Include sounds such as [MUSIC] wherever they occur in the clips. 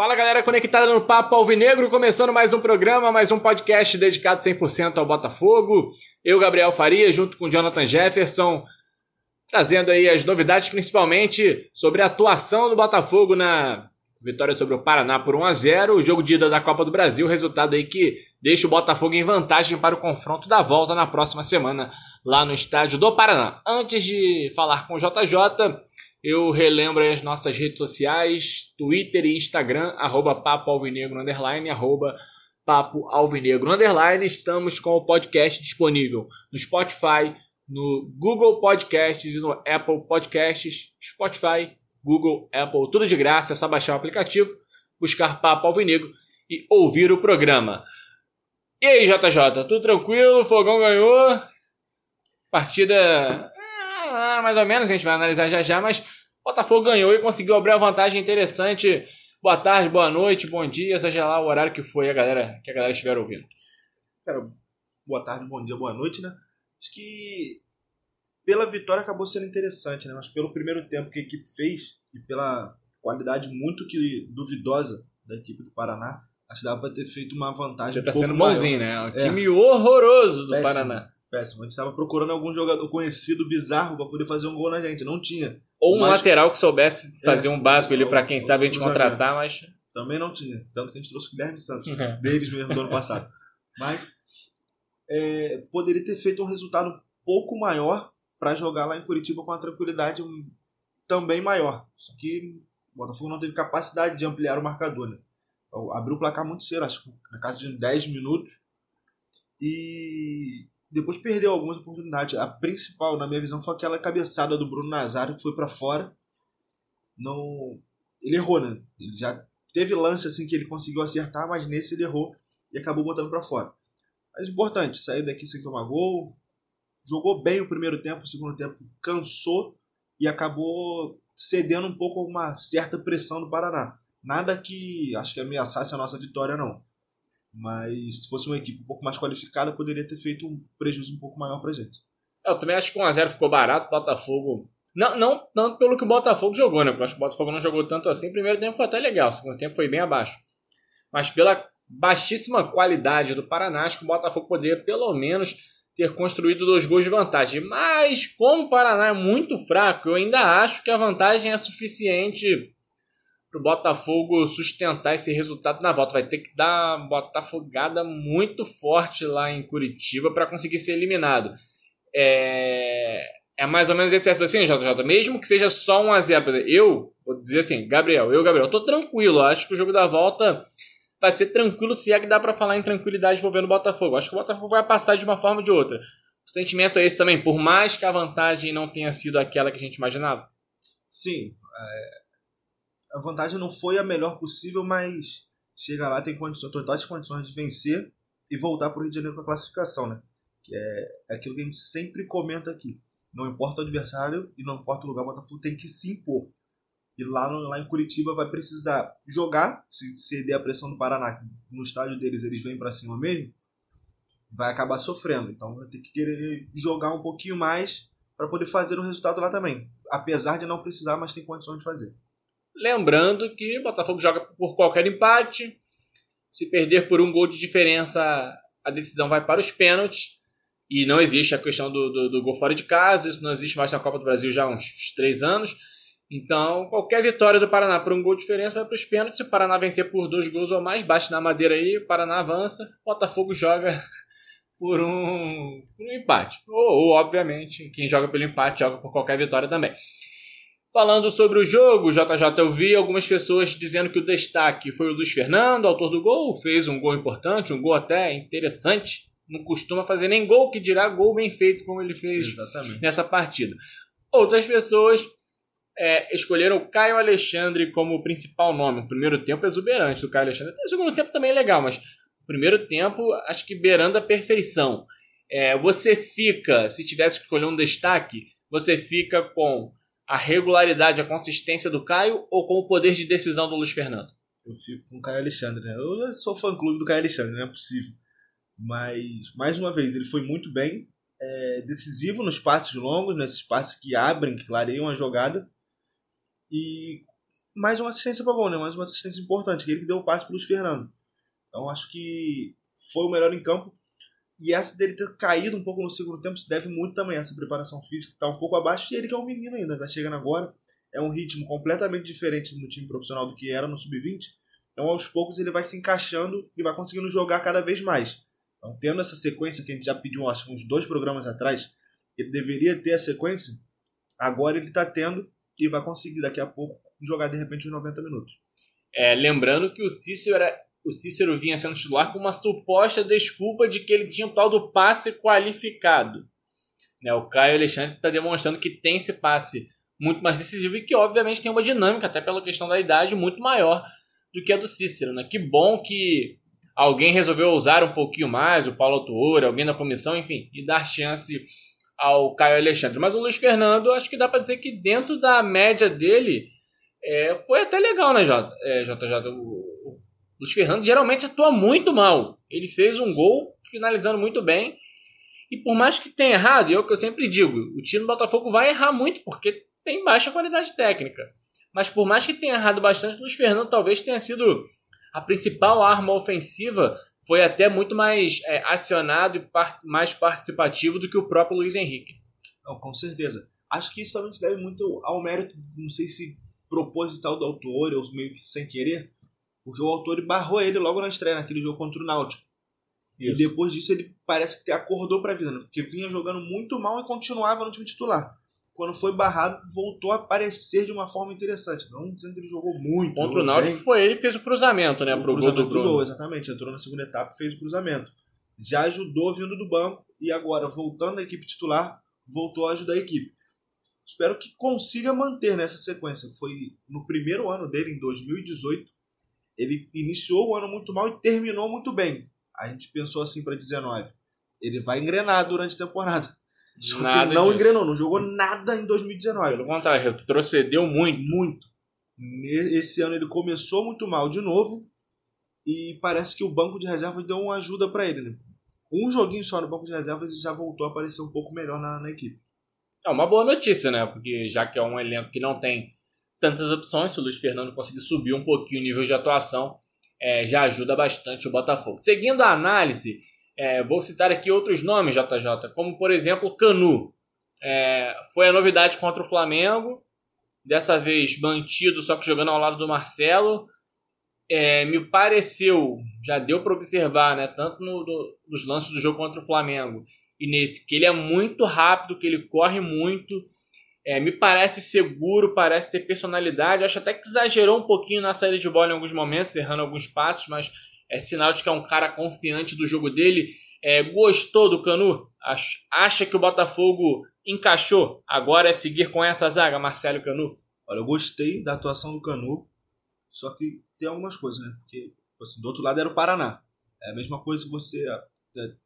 Fala galera conectada no Papo Alvinegro, começando mais um programa, mais um podcast dedicado 100% ao Botafogo. Eu, Gabriel Faria, junto com Jonathan Jefferson, trazendo aí as novidades, principalmente sobre a atuação do Botafogo na vitória sobre o Paraná por 1 a 0 o jogo de ida da Copa do Brasil, resultado aí que deixa o Botafogo em vantagem para o confronto da volta na próxima semana lá no estádio do Paraná. Antes de falar com o JJ, eu relembro as nossas redes sociais, Twitter e Instagram, arroba Papo Alvinegro, underline, arroba Papo Alvinegro, underline. Estamos com o podcast disponível no Spotify, no Google Podcasts e no Apple Podcasts. Spotify, Google, Apple, tudo de graça, é só baixar o aplicativo, buscar Papo Alvinegro e ouvir o programa. E aí, JJ, tudo tranquilo? Fogão ganhou. Partida ah, mais ou menos, a gente vai analisar já já, mas o Botafogo ganhou e conseguiu abrir uma vantagem interessante. Boa tarde, boa noite, bom dia, seja lá o horário que foi a galera, que a galera estiver ouvindo. Cara, boa tarde, bom dia, boa noite, né? Acho que pela vitória acabou sendo interessante, né? Mas pelo primeiro tempo que a equipe fez e pela qualidade muito que duvidosa da equipe do Paraná, acho que dava para ter feito uma vantagem. Você tá um sendo bonzinho, né? Um time é. horroroso do Péssimo. Paraná. Péssimo. A gente estava procurando algum jogador conhecido, bizarro, para poder fazer um gol na gente. Não tinha. Ou um mas... lateral que soubesse fazer é, um básico ali para quem sabe a gente contratar, mas. Também não tinha. Tanto que a gente trouxe o Guilherme Santos, [LAUGHS] deles mesmo do ano passado. Mas é, poderia ter feito um resultado um pouco maior para jogar lá em Curitiba com uma tranquilidade também maior. Só que o Botafogo não teve capacidade de ampliar o marcador. Né? Abriu o placar muito cedo, acho que na casa de 10 minutos. E depois perdeu algumas oportunidades. A principal, na minha visão, foi aquela cabeçada do Bruno Nazário que foi para fora. Não, ele errou, né? Ele já teve lance assim que ele conseguiu acertar, mas nesse ele errou e acabou botando para fora. Mas importante, saiu daqui sem tomar gol, jogou bem o primeiro tempo, o segundo tempo cansou e acabou cedendo um pouco a uma certa pressão do Paraná. Nada que acho que ameaçasse a nossa vitória não. Mas se fosse uma equipe um pouco mais qualificada, poderia ter feito um prejuízo um pouco maior pra gente. Eu também acho que 1x0 ficou barato. O Botafogo. Não, não tanto pelo que o Botafogo jogou, né? Porque eu acho que o Botafogo não jogou tanto assim. Primeiro tempo foi até legal, o segundo tempo foi bem abaixo. Mas pela baixíssima qualidade do Paraná, acho que o Botafogo poderia pelo menos ter construído dois gols de vantagem. Mas como o Paraná é muito fraco, eu ainda acho que a vantagem é suficiente para o Botafogo sustentar esse resultado na volta. Vai ter que dar uma botafogada muito forte lá em Curitiba para conseguir ser eliminado. É... é mais ou menos esse assim, JJ. Mesmo que seja só 1 a 0 Eu vou dizer assim, Gabriel, eu, Gabriel, tô tranquilo. Acho que o jogo da volta vai ser tranquilo se é que dá para falar em tranquilidade envolvendo o Botafogo. Acho que o Botafogo vai passar de uma forma ou de outra. O sentimento é esse também, por mais que a vantagem não tenha sido aquela que a gente imaginava. Sim, é a vantagem não foi a melhor possível, mas chega lá, tem condições, totais condições de vencer e voltar para o Rio de Janeiro com a classificação, né? Que é, é aquilo que a gente sempre comenta aqui. Não importa o adversário e não importa o lugar, o Botafogo tem que se impor. E lá, lá em Curitiba vai precisar jogar, se ceder a pressão do Paraná, no estádio deles eles vêm para cima mesmo, vai acabar sofrendo. Então vai ter que querer jogar um pouquinho mais para poder fazer o resultado lá também. Apesar de não precisar, mas tem condições de fazer. Lembrando que o Botafogo joga por qualquer empate. Se perder por um gol de diferença, a decisão vai para os pênaltis. E não existe a questão do, do, do gol fora de casa. Isso não existe mais na Copa do Brasil já há uns, três anos. Então, qualquer vitória do Paraná por um gol de diferença vai para os pênaltis. Se o Paraná vencer por dois gols ou mais, bate na madeira aí, o Paraná avança. O Botafogo joga [LAUGHS] por um, por um empate. Ou, ou, obviamente, quem joga pelo empate joga por qualquer vitória também. Falando sobre o jogo, JJ, eu vi algumas pessoas dizendo que o destaque foi o Luiz Fernando, autor do gol, fez um gol importante, um gol até interessante. Não costuma fazer nem gol, que dirá gol bem feito como ele fez Exatamente. nessa partida. Outras pessoas é, escolheram o Caio Alexandre como principal nome. O primeiro tempo exuberante do Caio Alexandre. O segundo tempo também é legal, mas o primeiro tempo acho que beirando a perfeição. É, você fica, se tivesse que escolher um destaque, você fica com a regularidade, a consistência do Caio ou com o poder de decisão do Luiz Fernando? Eu fico com o Caio Alexandre, né? Eu sou fã-clube do Caio Alexandre, não é possível. Mas, mais uma vez, ele foi muito bem, é, decisivo nos passes longos, nesses passes que abrem, que clareiam a jogada. E mais uma assistência para gol, né? Mais uma assistência importante, que ele que deu o passe para Luiz Fernando. Então acho que foi o melhor em campo. E essa dele ter caído um pouco no segundo tempo se deve muito também a essa preparação física que está um pouco abaixo. E ele que é um menino ainda, está chegando agora. É um ritmo completamente diferente no time profissional do que era no sub-20. Então aos poucos ele vai se encaixando e vai conseguindo jogar cada vez mais. Então tendo essa sequência que a gente já pediu acho que uns dois programas atrás, ele deveria ter a sequência, agora ele está tendo e vai conseguir daqui a pouco jogar de repente os 90 minutos. É, lembrando que o Cícero, era, o Cícero vinha sendo titular com uma suposta desculpa de que ele tinha o tal do passe qualificado. Né, o Caio Alexandre está demonstrando que tem esse passe muito mais decisivo e que obviamente tem uma dinâmica, até pela questão da idade, muito maior do que a do Cícero. Né? Que bom que alguém resolveu usar um pouquinho mais, o Paulo Autuori, alguém da comissão, enfim, e dar chance ao Caio Alexandre. Mas o Luiz Fernando, acho que dá para dizer que dentro da média dele é, foi até legal, né, J, é, JJ? Luiz Fernando geralmente atua muito mal. Ele fez um gol finalizando muito bem. E por mais que tenha errado, e é o que eu sempre digo, o time do Botafogo vai errar muito porque tem baixa qualidade técnica. Mas por mais que tenha errado bastante, o Luiz Fernando talvez tenha sido a principal arma ofensiva foi até muito mais é, acionado e mais participativo do que o próprio Luiz Henrique. Não, com certeza. Acho que isso também se deve muito ao mérito, não sei se proposital do autor ou meio que sem querer, porque o autor barrou ele logo na estreia, naquele jogo contra o Náutico. Isso. E depois disso ele parece que acordou para a vida, né? porque vinha jogando muito mal e continuava no time titular quando foi barrado, voltou a aparecer de uma forma interessante. Não dizendo que ele jogou muito. Contra o Náutico bem. foi ele que fez o cruzamento, né? O pro cruzamento gol do Bruno. Gol, exatamente. Entrou na segunda etapa e fez o cruzamento. Já ajudou vindo do banco e agora, voltando à equipe titular, voltou a ajudar a equipe. Espero que consiga manter nessa sequência. Foi no primeiro ano dele, em 2018. Ele iniciou o ano muito mal e terminou muito bem. A gente pensou assim para 19. Ele vai engrenar durante a temporada. Nada não disso. engrenou, não jogou nada em 2019. Pelo contrário, retrocedeu muito. Muito. Esse ano ele começou muito mal de novo e parece que o banco de reserva deu uma ajuda para ele. Né? Um joguinho só no banco de reserva ele já voltou a aparecer um pouco melhor na, na equipe. É uma boa notícia, né? Porque já que é um elenco que não tem tantas opções, se o Luiz Fernando conseguir subir um pouquinho o nível de atuação, é, já ajuda bastante o Botafogo. Seguindo a análise, é, vou citar aqui outros nomes, JJ, como por exemplo Canu. É, foi a novidade contra o Flamengo, dessa vez mantido, só que jogando ao lado do Marcelo. É, me pareceu, já deu para observar, né, tanto no, do, nos lances do jogo contra o Flamengo e nesse, que ele é muito rápido, que ele corre muito. É, me parece seguro, parece ter personalidade. Acho até que exagerou um pouquinho na saída de bola em alguns momentos, errando alguns passos, mas é sinal de que é um cara confiante do jogo dele. É, gostou do Canu? Acha que o Botafogo encaixou? Agora é seguir com essa zaga, Marcelo Canu? Olha, eu gostei da atuação do Canu, só que tem algumas coisas, né? Porque assim, do outro lado era o Paraná. É a mesma coisa que você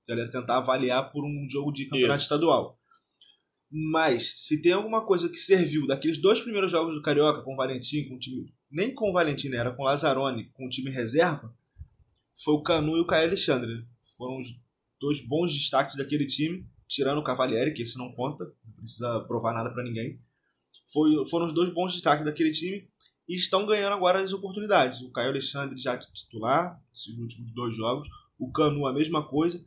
galera tentar avaliar por um jogo de campeonato Isso. estadual. Mas se tem alguma coisa que serviu daqueles dois primeiros jogos do Carioca com o Valentim, com o time. Nem com o Valentim, né? Era com o Lazzaroni, com o time reserva foi o Canu e o Caio Alexandre. Foram os dois bons destaques daquele time, tirando o Cavalieri, que esse não conta, não precisa provar nada para ninguém. Foi, foram os dois bons destaques daquele time e estão ganhando agora as oportunidades. O Caio Alexandre já titular, esses últimos dois jogos, o Canu a mesma coisa.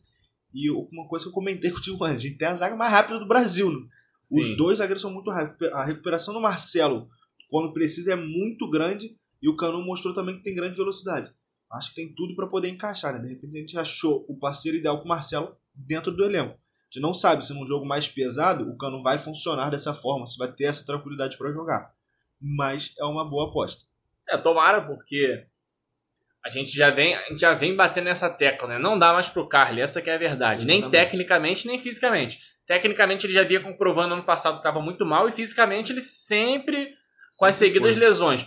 E uma coisa que eu comentei [LAUGHS] contigo, a gente tem a zaga mais rápida do Brasil. Né? Os dois zagueiros são muito rápidos. A recuperação do Marcelo, quando precisa, é muito grande. E o Canu mostrou também que tem grande velocidade acho que tem tudo para poder encaixar, né? De repente a gente achou o parceiro ideal com o Marcelo dentro do elenco. A gente não sabe se num jogo mais pesado o Cano vai funcionar dessa forma, se vai ter essa tranquilidade para jogar. Mas é uma boa aposta. É, tomara, porque a gente já vem, a gente já vem batendo nessa tecla, né? Não dá mais pro Carly, essa que é a verdade. Exatamente. Nem tecnicamente, nem fisicamente. Tecnicamente ele já vinha comprovando ano passado que estava muito mal e fisicamente ele sempre com as seguidas foi. lesões.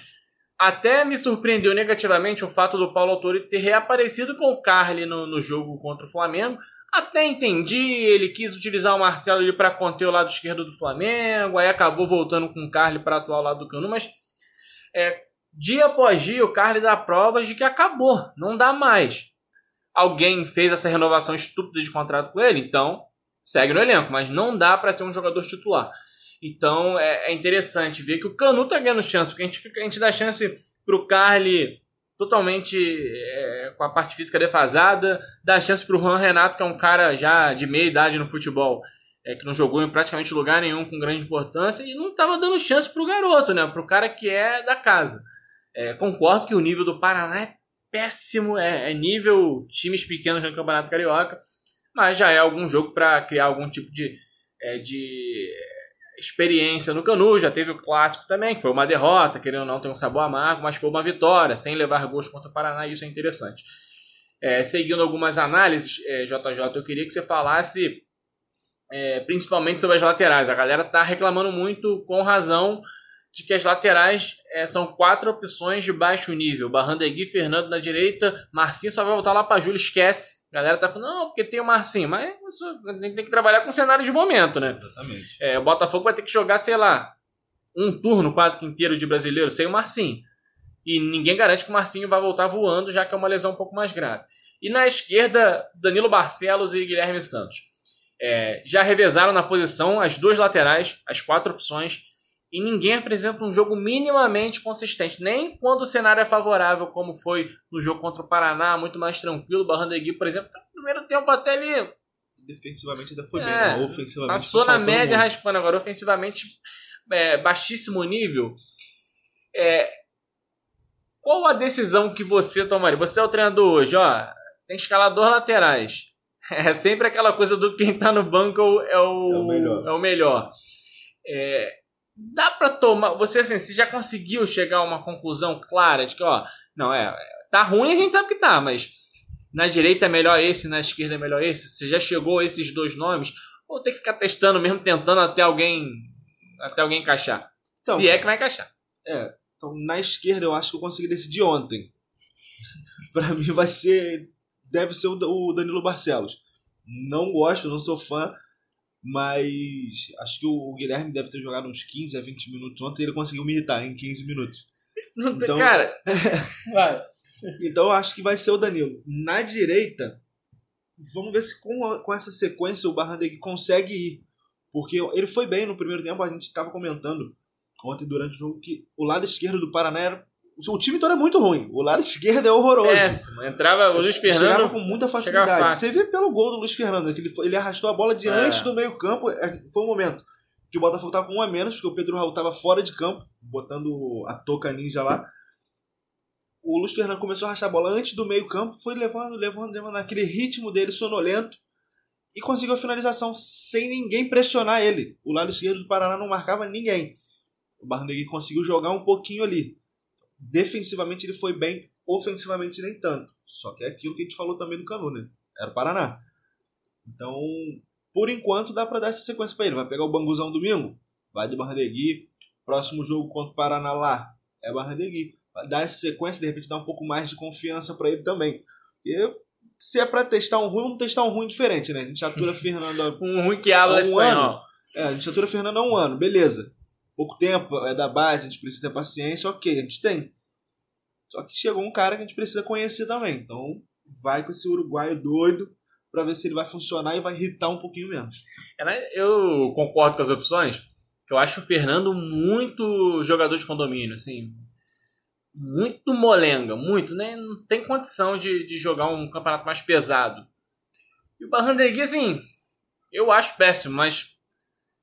Até me surpreendeu negativamente o fato do Paulo Autori ter reaparecido com o Carly no, no jogo contra o Flamengo. Até entendi, ele quis utilizar o Marcelo para conter o lado esquerdo do Flamengo, aí acabou voltando com o Carly para atuar ao lado do Canu, mas é, dia após dia o Carly dá provas de que acabou, não dá mais. Alguém fez essa renovação estúpida de contrato com ele, então segue no elenco, mas não dá para ser um jogador titular. Então é, é interessante ver que o Canu tá ganhando chance, porque a gente, fica, a gente dá chance pro Carly totalmente é, com a parte física defasada, dá chance pro Juan Renato, que é um cara já de meia idade no futebol, é, que não jogou em praticamente lugar nenhum com grande importância, e não tava dando chance pro garoto, né? Pro cara que é da casa. É, concordo que o nível do Paraná é péssimo, é, é nível times pequenos no Campeonato Carioca, mas já é algum jogo para criar algum tipo de, é, de experiência no Canu, já teve o clássico também, que foi uma derrota, querendo ou não, tem um sabor amargo, mas foi uma vitória, sem levar gols contra o Paraná, isso é interessante. É, seguindo algumas análises, é, JJ, eu queria que você falasse é, principalmente sobre as laterais. A galera tá reclamando muito, com razão, de que as laterais é, são quatro opções de baixo nível. Barrandegui, Fernando na direita, Marcinho só vai voltar lá para Júlio, esquece. A galera tá falando, não, porque tem o Marcinho. Mas tem, tem que trabalhar com cenário de momento, né? Exatamente. É, o Botafogo vai ter que jogar, sei lá, um turno quase que inteiro de brasileiro sem o Marcinho. E ninguém garante que o Marcinho vai voltar voando, já que é uma lesão um pouco mais grave. E na esquerda, Danilo Barcelos e Guilherme Santos. É, já revezaram na posição as duas laterais, as quatro opções e ninguém apresenta um jogo minimamente consistente. Nem quando o cenário é favorável, como foi no jogo contra o Paraná, muito mais tranquilo. Barrandegui, por exemplo, no primeiro tempo até ali. Defensivamente ainda foi é, bem, ofensivamente. Passou na média muito. raspando, agora ofensivamente é, baixíssimo nível. É, qual a decisão que você tomaria? Você é o treinador hoje, ó. Tem escalador laterais. [LAUGHS] É sempre aquela coisa do quem tá no banco é o, é o melhor. É o melhor. É, dá para tomar. Você assim, você já conseguiu chegar a uma conclusão clara de que, ó, não, é. Tá ruim, a gente sabe que tá, mas na direita é melhor esse, na esquerda é melhor esse. Você já chegou a esses dois nomes? Ou tem que ficar testando mesmo, tentando até alguém. Até alguém encaixar? Então, Se é que vai encaixar. É. Então, na esquerda eu acho que eu consegui decidir ontem. [LAUGHS] para mim vai ser. Deve ser o Danilo Barcelos. Não gosto, não sou fã, mas acho que o Guilherme deve ter jogado uns 15 a 20 minutos ontem e ele conseguiu me irritar em 15 minutos. [LAUGHS] Então, cara, [LAUGHS] vai. então eu acho que vai ser o Danilo. Na direita, vamos ver se com, com essa sequência o Barrandegui consegue ir. Porque ele foi bem no primeiro tempo, a gente estava comentando ontem durante o jogo que o lado esquerdo do Paraná era o time todo é muito ruim. O lado [LAUGHS] esquerdo é horroroso. Péssimo. Entrava o Luiz Fernando. Chegava com muita facilidade. Você vê pelo gol do Luiz Fernando, que ele, ele arrastou a bola diante é. do meio-campo. É, foi um momento que o Botafogo tava com um a menos, porque o Pedro Raul tava fora de campo, botando a toca ninja lá. O Luiz Fernando começou a arrastar a bola antes do meio-campo, foi levando, levando, levando naquele ritmo dele sonolento e conseguiu a finalização sem ninguém pressionar ele. O lado esquerdo do Paraná não marcava ninguém. O Barnegui conseguiu jogar um pouquinho ali defensivamente ele foi bem, ofensivamente nem tanto. Só que é aquilo que a gente falou também do Canu, né? Era o Paraná. Então, por enquanto, dá para dar essa sequência para ele. Vai pegar o Banguzão domingo, vai de Barrandegui. Próximo jogo contra o Paraná lá é Barrandegui. Vai dar essa sequência, de repente dar um pouco mais de confiança para ele também. E se é para testar um ruim, vamos testar um ruim diferente, né? A gente atura [LAUGHS] Fernando um ruim que habla um espanhol. Ano. É, a gente atura Fernando há um ano, beleza pouco tempo, é da base, a gente precisa ter paciência, ok, a gente tem. Só que chegou um cara que a gente precisa conhecer também. Então, vai com esse uruguaio doido para ver se ele vai funcionar e vai irritar um pouquinho menos. É, né? Eu concordo com as opções, eu acho o Fernando muito jogador de condomínio, assim, muito molenga, muito, né? Não tem condição de, de jogar um campeonato mais pesado. E o Barrandegui, assim, eu acho péssimo, mas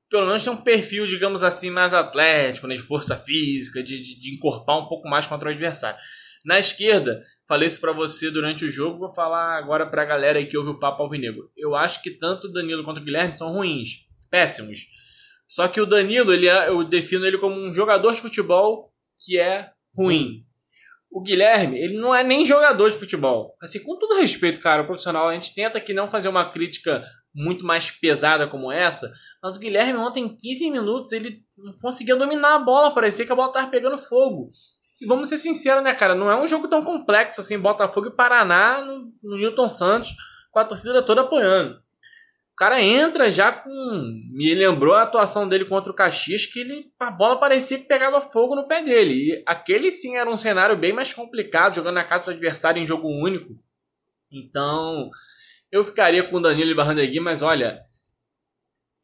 pelo menos tem um perfil, digamos assim, mais atlético, né, de força física, de, de, de encorpar um pouco mais contra o adversário. Na esquerda, falei isso para você durante o jogo, vou falar agora pra galera aí que ouve o Papo Alvinegro. Eu acho que tanto o Danilo quanto o Guilherme são ruins, péssimos. Só que o Danilo, ele é, eu defino ele como um jogador de futebol que é ruim. O Guilherme, ele não é nem jogador de futebol. Assim, com todo respeito, cara, o profissional, a gente tenta aqui não fazer uma crítica muito mais pesada como essa, mas o Guilherme ontem, em 15 minutos, ele não conseguia dominar a bola, parecia que a bola tava pegando fogo. E vamos ser sinceros, né, cara? Não é um jogo tão complexo assim, Botafogo e Paraná no, no Newton Santos, com a torcida toda apoiando. O cara entra já com. Me lembrou a atuação dele contra o Caxias, que ele, a bola parecia que pegava fogo no pé dele. E aquele sim era um cenário bem mais complicado, jogando na casa do adversário em jogo único. Então, eu ficaria com o Danilo e Barrandegui, mas olha,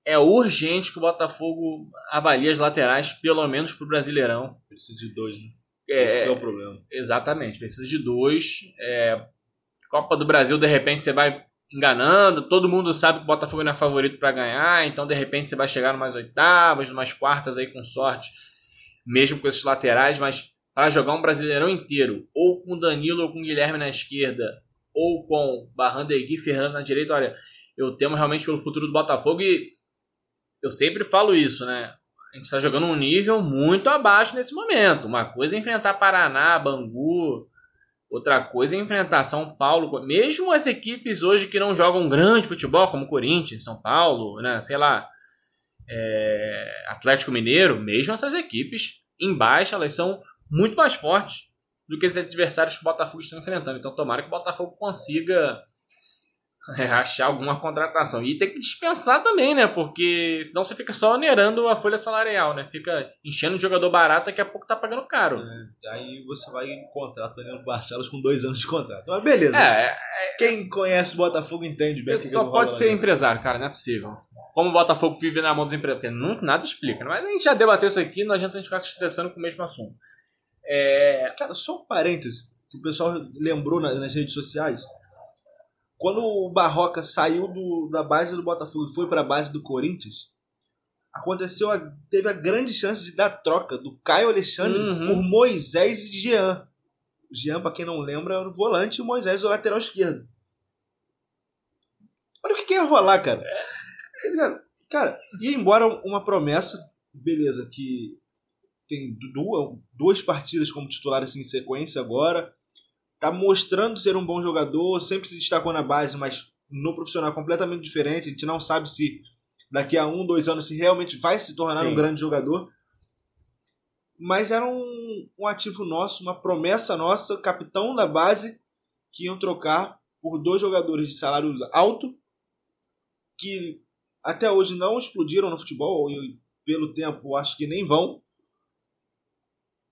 é urgente que o Botafogo avalie as laterais, pelo menos pro Brasileirão. Precisa de dois, né? É, Esse é o problema. Exatamente, precisa de dois. É, Copa do Brasil, de repente, você vai enganando, todo mundo sabe que o Botafogo não é favorito para ganhar, então de repente você vai chegar numas oitavas, numas quartas aí com sorte, mesmo com esses laterais, mas para jogar um Brasileirão inteiro, ou com Danilo ou com Guilherme na esquerda, ou com Barrandegui Fernando na direita, olha, eu temo realmente pelo futuro do Botafogo e eu sempre falo isso, né? A gente está jogando um nível muito abaixo nesse momento. Uma coisa é enfrentar Paraná, Bangu, outra coisa é enfrentar São Paulo. Mesmo as equipes hoje que não jogam grande futebol, como Corinthians, São Paulo, né? sei lá, é... Atlético Mineiro, mesmo essas equipes embaixo, elas são muito mais fortes do que os adversários que o Botafogo está enfrentando. Então, tomara que o Botafogo consiga [LAUGHS] é, achar alguma contratação. E tem que dispensar também, né? Porque senão você fica só onerando a folha salarial, né? Fica enchendo de jogador barato, daqui a pouco tá pagando caro. É, aí você vai em contrato Danilo Barcelos com dois anos de contrato. Mas beleza. É, é Quem conhece o Botafogo entende bem. Você só pode ser empresário, cara, não é possível. Como o Botafogo vive na mão dos empresários. Nada explica. Né? Mas a gente já debateu isso aqui, não adianta a gente ficar se estressando com o mesmo assunto. É... Cara, só um parêntese que o pessoal lembrou nas redes sociais. Quando o Barroca saiu do, da base do Botafogo e foi para a base do Corinthians, aconteceu a, teve a grande chance de dar troca do Caio Alexandre Uhum. por Moisés e Jean. O Jean, para quem não lembra, era o volante e o Moisés o lateral esquerdo. Olha o que, que ia rolar, cara. Tá ligado? Cara, ia embora uma promessa, beleza, que tem duas, duas partidas como titular assim, em sequência agora tá mostrando ser um bom jogador, sempre se destacou na base, mas no profissional completamente diferente. A gente não sabe se daqui a um, dois anos se realmente vai se tornar Sim. um grande jogador. Mas era um, um ativo nosso, uma promessa nossa, capitão da base, que iam trocar por dois jogadores de salário alto, que até hoje não explodiram no futebol, e pelo tempo acho que nem vão.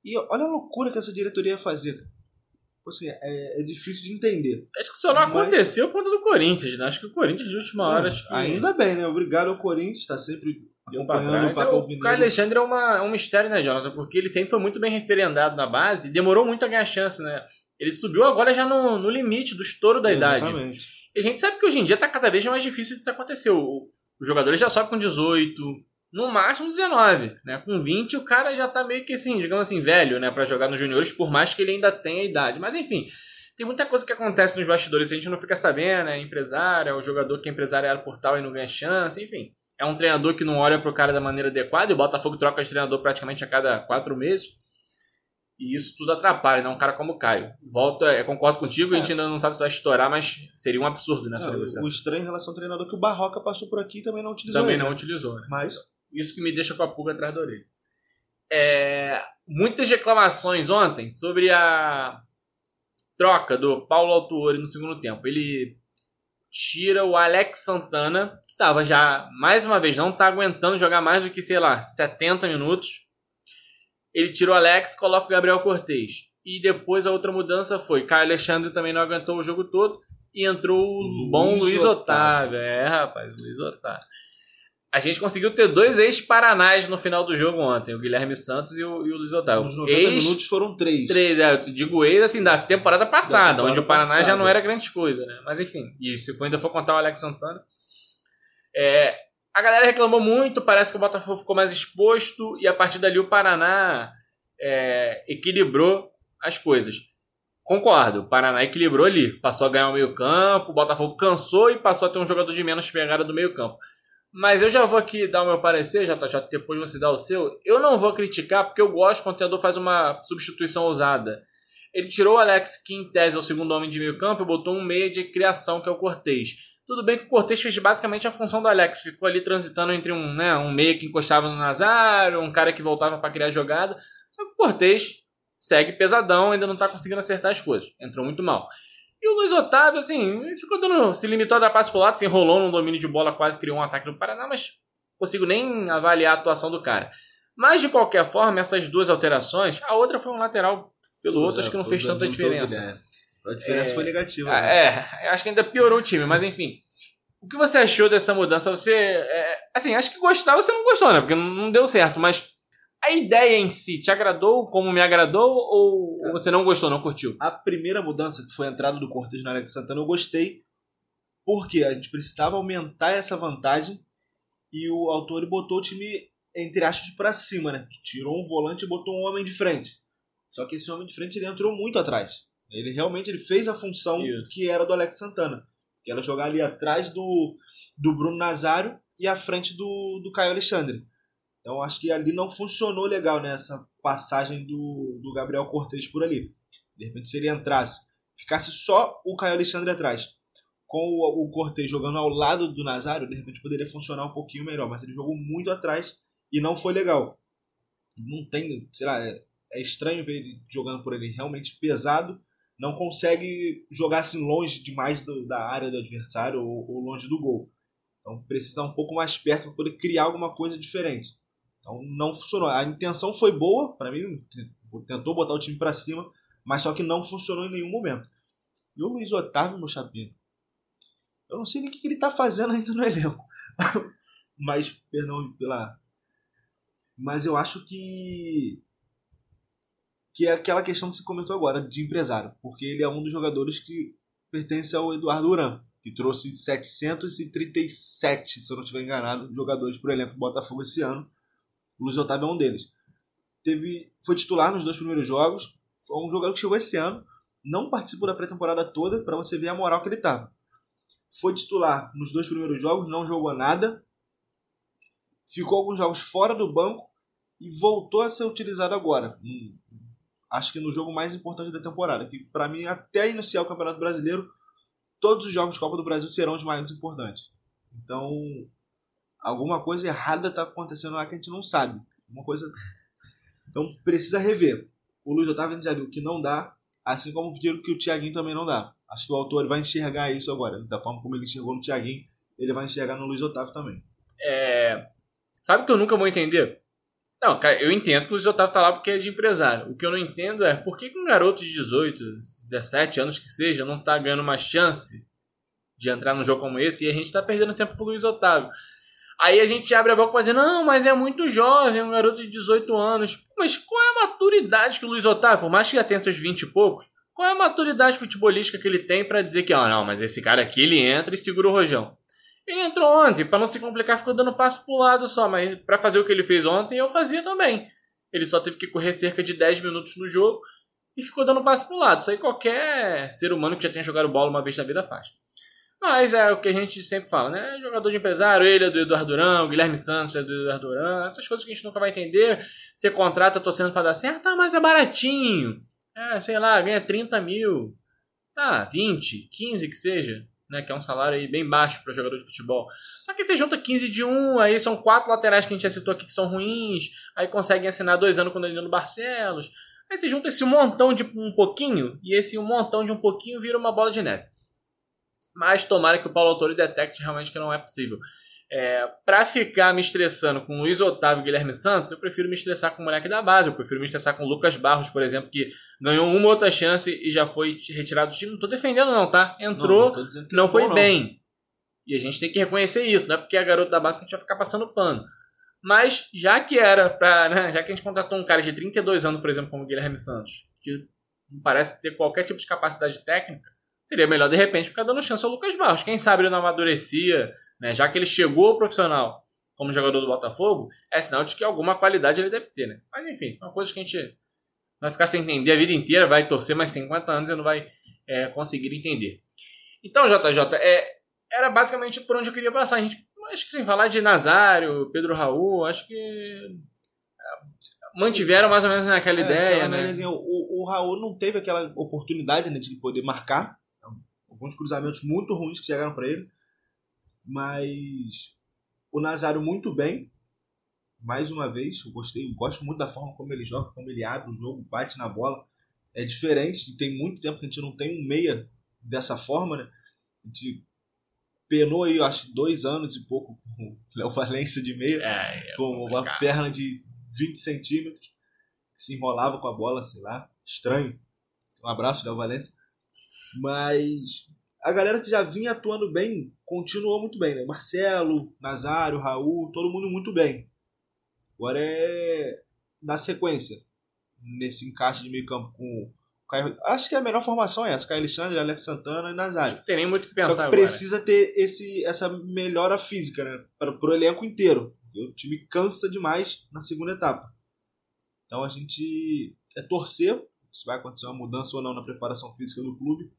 E olha a loucura que essa diretoria ia fazer. Tipo Assim, é, é difícil de entender. Acho que só não Mas- aconteceu por conta do Corinthians, né? Acho que o Corinthians de última hora. Acho que... Ainda bem, né? Obrigado ao Corinthians, está sempre Deu pra trás. o É, o. Caio Alexandre é, uma, é um mistério, né, Jonathan? Porque ele sempre foi muito bem referendado na base e demorou muito a ganhar chance, né? Ele subiu agora já no, no limite do estouro da idade. Exatamente. E a gente sabe que hoje em dia tá cada vez mais difícil disso acontecer. O, o jogador já sobe com 18, no máximo 19, né? Com 20 o cara já tá meio que assim, digamos assim, velho, né? Pra jogar nos juniores, por mais que ele ainda tenha idade. Mas enfim, tem muita coisa que acontece nos bastidores a gente não fica sabendo, é empresário, é o jogador que é empresariado por tal e não ganha chance, enfim. É um treinador que não olha pro cara da maneira adequada e o Botafogo troca de treinador praticamente a cada quatro meses. E isso tudo atrapalha, né? Um cara como o Caio. Volto, é, concordo contigo, a gente ainda não sabe se vai estourar, mas seria um absurdo nessa Não, negociação. o estranho em relação ao treinador é que o Barroca passou por aqui e também não utilizou Também ele. não utilizou, né? Mas Isso que me deixa com a pulga atrás da orelha. É, muitas reclamações ontem sobre a troca do Paulo Autuori no segundo tempo. Ele tira o Alex Santana, que estava já, mais uma vez, não está aguentando jogar mais do que, sei lá, 70 minutos. Ele tira o Alex, coloca o Gabriel Cortez. E depois a outra mudança foi, Caio Alexandre também não aguentou o jogo todo. E entrou o bom Luiz Otávio. Otávio. É, rapaz, Luiz Otávio. A gente conseguiu ter dois ex-paranás no final do jogo ontem, o Guilherme Santos e o, e o Luiz Otávio. nos 90 Ex, minutos foram três. três, é, eu digo ex assim, da temporada passada, temporada onde o Paraná já passada. não era grande coisa, né? Mas enfim, e se for, ainda for contar o Alex Santana. É, a galera reclamou muito, parece que o Botafogo ficou mais exposto, e a partir dali o Paraná é, equilibrou as coisas. Concordo, o Paraná equilibrou ali, passou a ganhar o meio campo, o Botafogo cansou e passou a ter um jogador de menos pegada do meio campo. Mas eu já vou aqui dar o meu parecer, já, já depois você dá o seu. Eu não vou criticar porque eu gosto quando o treinador faz uma substituição ousada. Ele tirou o Alex, que em tese é o segundo homem de meio campo, e botou um meia de criação, que é o Cortez. Tudo bem que o Cortez fez basicamente a função do Alex, ficou ali transitando entre um, né, um meia que encostava no Nazário, um cara que voltava para criar jogada. Só que o Cortez segue pesadão, ainda não tá conseguindo acertar as coisas. Entrou muito mal. E o Luiz Otávio, assim, ficou dando, se limitou a dar passe pro lado, se enrolou no domínio de bola, quase criou um ataque do Paraná, mas não consigo nem avaliar a atuação do cara. Mas, de qualquer forma, essas duas alterações, a outra foi um lateral pelo outro, acho que não fez tanta diferença. né? A diferença É, foi negativa. Ah, né? É, acho que ainda piorou o time, mas enfim. O que você achou dessa mudança? Você. É, assim, acho que gostar você não gostou, né? Porque não deu certo, mas a ideia em si te agradou como me agradou ou você não gostou, não curtiu? A primeira mudança, que foi a entrada do Cortez na Alex Santana, eu gostei, porque a gente precisava aumentar essa vantagem e o autor botou o time, entre aspas, para cima, né? Que tirou um volante e botou um homem de frente. Só que esse homem de frente ele entrou muito atrás. Ele realmente ele fez a função Isso. que era do Alex Santana. Que era jogar ali atrás do, do Bruno Nazário e à frente do, do Caio Alexandre. Então acho que ali não funcionou legal nessa né, passagem do, do Gabriel Cortez por ali. De repente, se ele entrasse, ficasse só o Caio Alexandre atrás, com o, o Cortez jogando ao lado do Nazário, de repente poderia funcionar um pouquinho melhor. Mas ele jogou muito atrás e não foi legal. Não tem, sei lá, é, é estranho ver ele jogando por ali realmente pesado. Não consegue jogar assim longe demais do, da área do adversário ou, ou longe do gol. Então precisa um pouco mais perto para poder criar alguma coisa diferente. Então não funcionou. A intenção foi boa, para mim, tentou botar o time para cima, mas só que não funcionou em nenhum momento. E o Luiz Otávio, meu chapinho, eu não sei nem o que ele tá fazendo ainda no elenco. [LAUGHS] mas, perdão pela. Mas eu acho que. Que é aquela questão que você comentou agora, de empresário. Porque ele é um dos jogadores que pertence ao Eduardo Duran, que trouxe 737, se eu não estiver enganado, jogadores para o elenco do Botafogo esse ano Luiz Otávio é um deles. Teve, foi titular nos dois primeiros jogos. Foi um jogador que chegou esse ano. Não participou da pré-temporada toda para você ver a moral que ele estava. Foi titular nos dois primeiros jogos, não jogou nada. Ficou alguns jogos fora do banco e voltou a ser utilizado agora. Hum, acho que no jogo mais importante da temporada. Que para mim, até iniciar o Campeonato Brasileiro, todos os jogos de Copa do Brasil serão os mais importantes. Então, alguma coisa errada está acontecendo lá que a gente não sabe. Uma coisa. Então precisa rever. O Luiz Otávio já viu que não dá, assim como viram que o Thiaguinho também não dá. Acho que o autor vai enxergar isso agora. Da forma como ele enxergou no Thiaguinho, ele vai enxergar no Luiz Otávio também. É... Sabe que eu nunca vou entender? Não, eu entendo que o Luiz Otávio tá lá porque é de empresário. O que eu não entendo é por que um garoto de 18, 17 anos que seja, não tá ganhando uma chance de entrar num jogo como esse e a gente tá perdendo tempo pro Luiz Otávio. Aí a gente abre a boca pra dizer, não, mas é muito jovem, um garoto de 18 anos. Mas qual é a maturidade que o Luiz Otávio, por mais que já tenha seus 20 e poucos, qual é a maturidade futebolística que ele tem para dizer que, ó, oh, não, mas esse cara aqui ele entra e segura o rojão. Ele entrou ontem, para não se complicar, ficou dando passo pro lado só, mas para fazer o que ele fez ontem, eu fazia também. Ele só teve que correr cerca de 10 minutos no jogo e ficou dando passo pro lado. Isso aí qualquer ser humano que já tenha jogado bola uma vez na vida faz. Mas é o que a gente sempre fala, né? Jogador de empresário, ele é do Eduardo Durão, Guilherme Santos é do Eduardo Durão, essas coisas que a gente nunca vai entender. Você contrata torcendo para dar certo, tá, mas é baratinho. É, sei lá, ganha 30 mil. Tá, 20, 15 que seja. Né, que é um salário aí bem baixo para jogador de futebol. Só que você junta 15 de um, aí são quatro laterais que a gente já citou aqui que são ruins, aí conseguem assinar dois anos quando ele no Barcelos. Aí você junta esse montão de um pouquinho, e esse um montão de um pouquinho vira uma bola de neve. Mas tomara que o Paulo Autori detecte realmente que não é possível. É, para ficar me estressando com Luiz Otávio e Guilherme Santos, eu prefiro me estressar com o moleque da base. Eu prefiro me estressar com o Lucas Barros, por exemplo, que ganhou uma outra chance e já foi retirado do time. Não tô defendendo, não, tá? Entrou, não, não, não foi não. bem. E a gente tem que reconhecer isso, não é porque é garoto da base que a gente vai ficar passando pano. Mas já que era pra. Né, já que a gente contratou um cara de 32 anos, por exemplo, como o Guilherme Santos, que não parece ter qualquer tipo de capacidade técnica, seria melhor de repente ficar dando chance ao Lucas Barros. Quem sabe ele não amadurecia, né? Já que ele chegou ao profissional como jogador do Botafogo, é sinal de que alguma qualidade ele deve ter, né? Mas enfim, são coisas que a gente vai ficar sem entender a vida inteira, vai torcer mais 50 anos e não vai é, conseguir entender. Então, JJ, é, era basicamente por onde eu queria passar. A gente, acho que sem falar de Nazário, Pedro Raul, acho que é, mantiveram mais ou menos naquela é, ideia, né? O, o Raul não teve aquela oportunidade né, de poder marcar alguns cruzamentos muito ruins que chegaram para ele. Mas o Nazário muito bem. Mais uma vez, eu gostei, eu gosto muito da forma como ele joga, como ele abre o jogo, bate na bola. É diferente, tem muito tempo que a gente não tem um meia dessa forma, né? A gente penou aí, eu acho, dois anos e pouco com o Léo Valência de meia, é, é com uma perna de 20 centímetros, que se enrolava com a bola, sei lá, estranho. Um abraço, Léo Valência. Mas a galera que já vinha atuando bem continuou muito bem, né? Marcelo, Nazário, Raul, todo mundo muito bem. Agora é na sequência, nesse encaixe de meio campo com Caio, acho que a melhor formação é essa, Caio Alexandre, Alex Santana e Nazário. Não tem nem muito o que pensar Só que precisa ter esse, essa melhora física, né? Para o elenco inteiro. O time cansa demais na segunda etapa. Então a gente é torcer se vai acontecer uma mudança ou não na preparação física do clube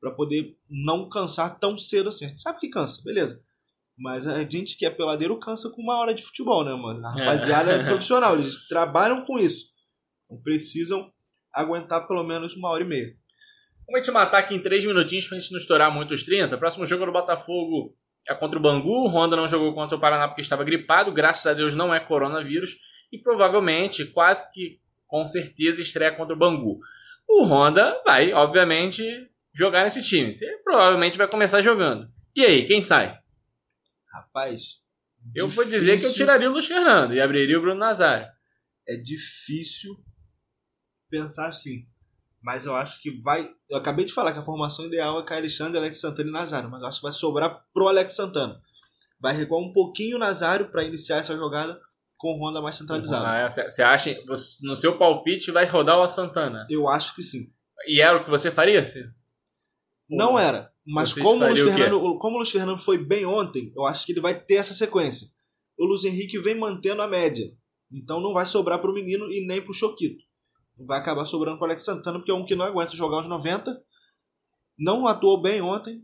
para poder não cansar tão cedo assim. A gente sabe que cansa, beleza. Mas a gente que é peladeiro cansa com uma hora de futebol, né, mano? A é. rapaziada é, é [LAUGHS] profissional, eles trabalham com isso. Então precisam aguentar pelo menos uma hora e meia. Vamos te matar aqui em três minutinhos pra gente não estourar muito os 30. Próximo jogo do Botafogo é contra o Bangu. O Honda não jogou contra o Paraná porque estava gripado. Graças a Deus não é coronavírus. E provavelmente, quase que com certeza, estreia contra o Bangu. O Honda vai, obviamente, jogar nesse time. Você provavelmente vai começar jogando. E aí, quem sai? Rapaz. Eu difícil. vou dizer que eu tiraria o Luiz Fernando e abriria o Bruno Nazário. É difícil pensar assim. Mas eu acho que vai. Eu acabei de falar que a formação ideal é Caio Alexandre, Alex Santana e Nazário. Mas eu acho que vai sobrar pro Alex Santana. Vai recuar um pouquinho o Nazário para iniciar essa jogada com o Honda mais centralizado. Ah, você acha, no seu palpite, vai rodar o Santana? Eu acho que sim. E era o que você faria? Se... Não era. Mas como o, Luiz Fernando, como o Luiz Fernando foi bem ontem, eu acho que ele vai ter essa sequência. O Luiz Henrique vem mantendo a média. Então não vai sobrar para o menino e nem para o Choquito vai acabar sobrando para o Alex Santana, porque é um que não aguenta jogar os 90, não atuou bem ontem,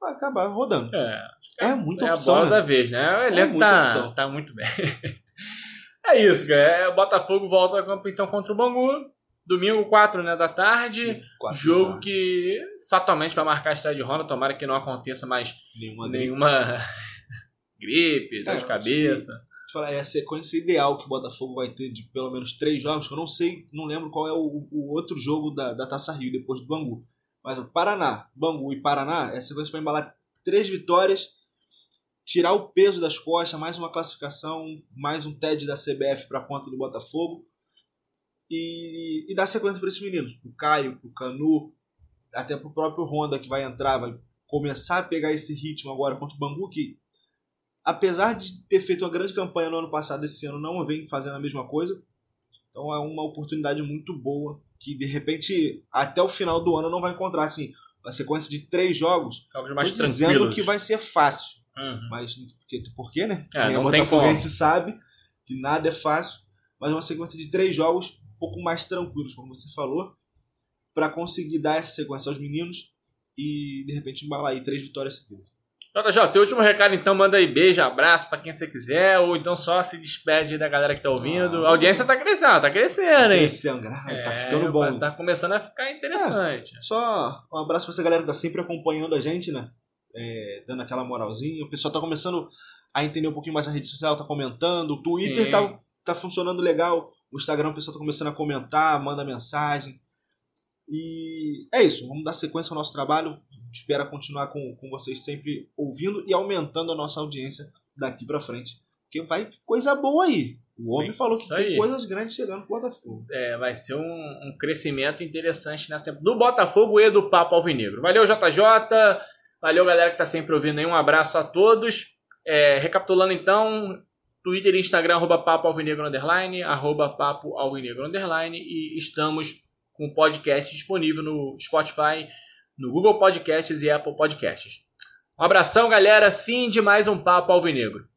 vai acabar rodando. É, é muita é opção. É a bola né? da vez, né? O elenco é tá, tá muito bem. [LAUGHS] é isso, cara. O Botafogo volta então contra o Bangu. Domingo, 4 né, da tarde. Quatro, jogo né? que fatalmente vai marcar a estreia de Honda. Tomara que não aconteça mais nenhuma, nenhuma [LAUGHS] gripe, dor de cabeça falar, é a sequência ideal que o Botafogo vai ter de pelo menos três jogos, que eu não sei, não lembro qual é o, o outro jogo da, da Taça Rio depois do Bangu. Mas o Paraná, Bangu e Paraná, é a sequência para embalar três vitórias, tirar o peso das costas, mais uma classificação, mais um TED da CBF para a conta do Botafogo. E, e dar sequência para esses meninos, o Caio, o Canu, até para o próprio Honda que vai entrar, vai começar a pegar esse ritmo agora contra o Bangu, que apesar de ter feito uma grande campanha no ano passado, esse ano não vem fazendo a mesma coisa. Então é uma oportunidade muito boa que de repente até o final do ano não vai encontrar assim uma sequência de três jogos. Jogos mais dizendo que vai ser fácil, uhum. mas porque, por quê, né? É, Quem não é tem sabe que nada é fácil, mas é uma sequência de três jogos um pouco mais tranquilos, como você falou, para conseguir dar essa sequência aos meninos e de repente embalar aí três vitórias seguidas. JJ, seu último recado então, manda aí beijo, abraço para quem você quiser, ou então só se despede da galera que tá ouvindo. Ah, a audiência tá crescendo, tá crescendo, hein? Crescendo, tá é, tá ficando bom. Tá começando a ficar interessante. É, só um abraço pra essa galera que tá sempre acompanhando a gente, né? É, dando aquela moralzinha. O pessoal tá começando a entender um pouquinho mais a rede social, tá comentando. O Twitter tá, tá funcionando legal. O Instagram o pessoal tá começando a comentar, manda mensagem. E é isso, vamos dar sequência ao nosso trabalho espera continuar com, com vocês sempre ouvindo e aumentando a nossa audiência daqui para frente. Porque vai coisa boa aí. O homem falou que tem coisas grandes chegando pro Botafogo. É, vai ser um, um crescimento interessante nessa do Botafogo e do Papo Alvinegro. Valeu, JJ. Valeu, galera que tá sempre ouvindo aí. Um abraço a todos. É, recapitulando então, Twitter e Instagram, arroba Papo Alvinegro Underline, arroba Papo Alvinegro Underline. E estamos com o podcast disponível no Spotify, no Google Podcasts e Apple Podcasts. Um abração, galera. Fim de mais um Papo Alvinegro.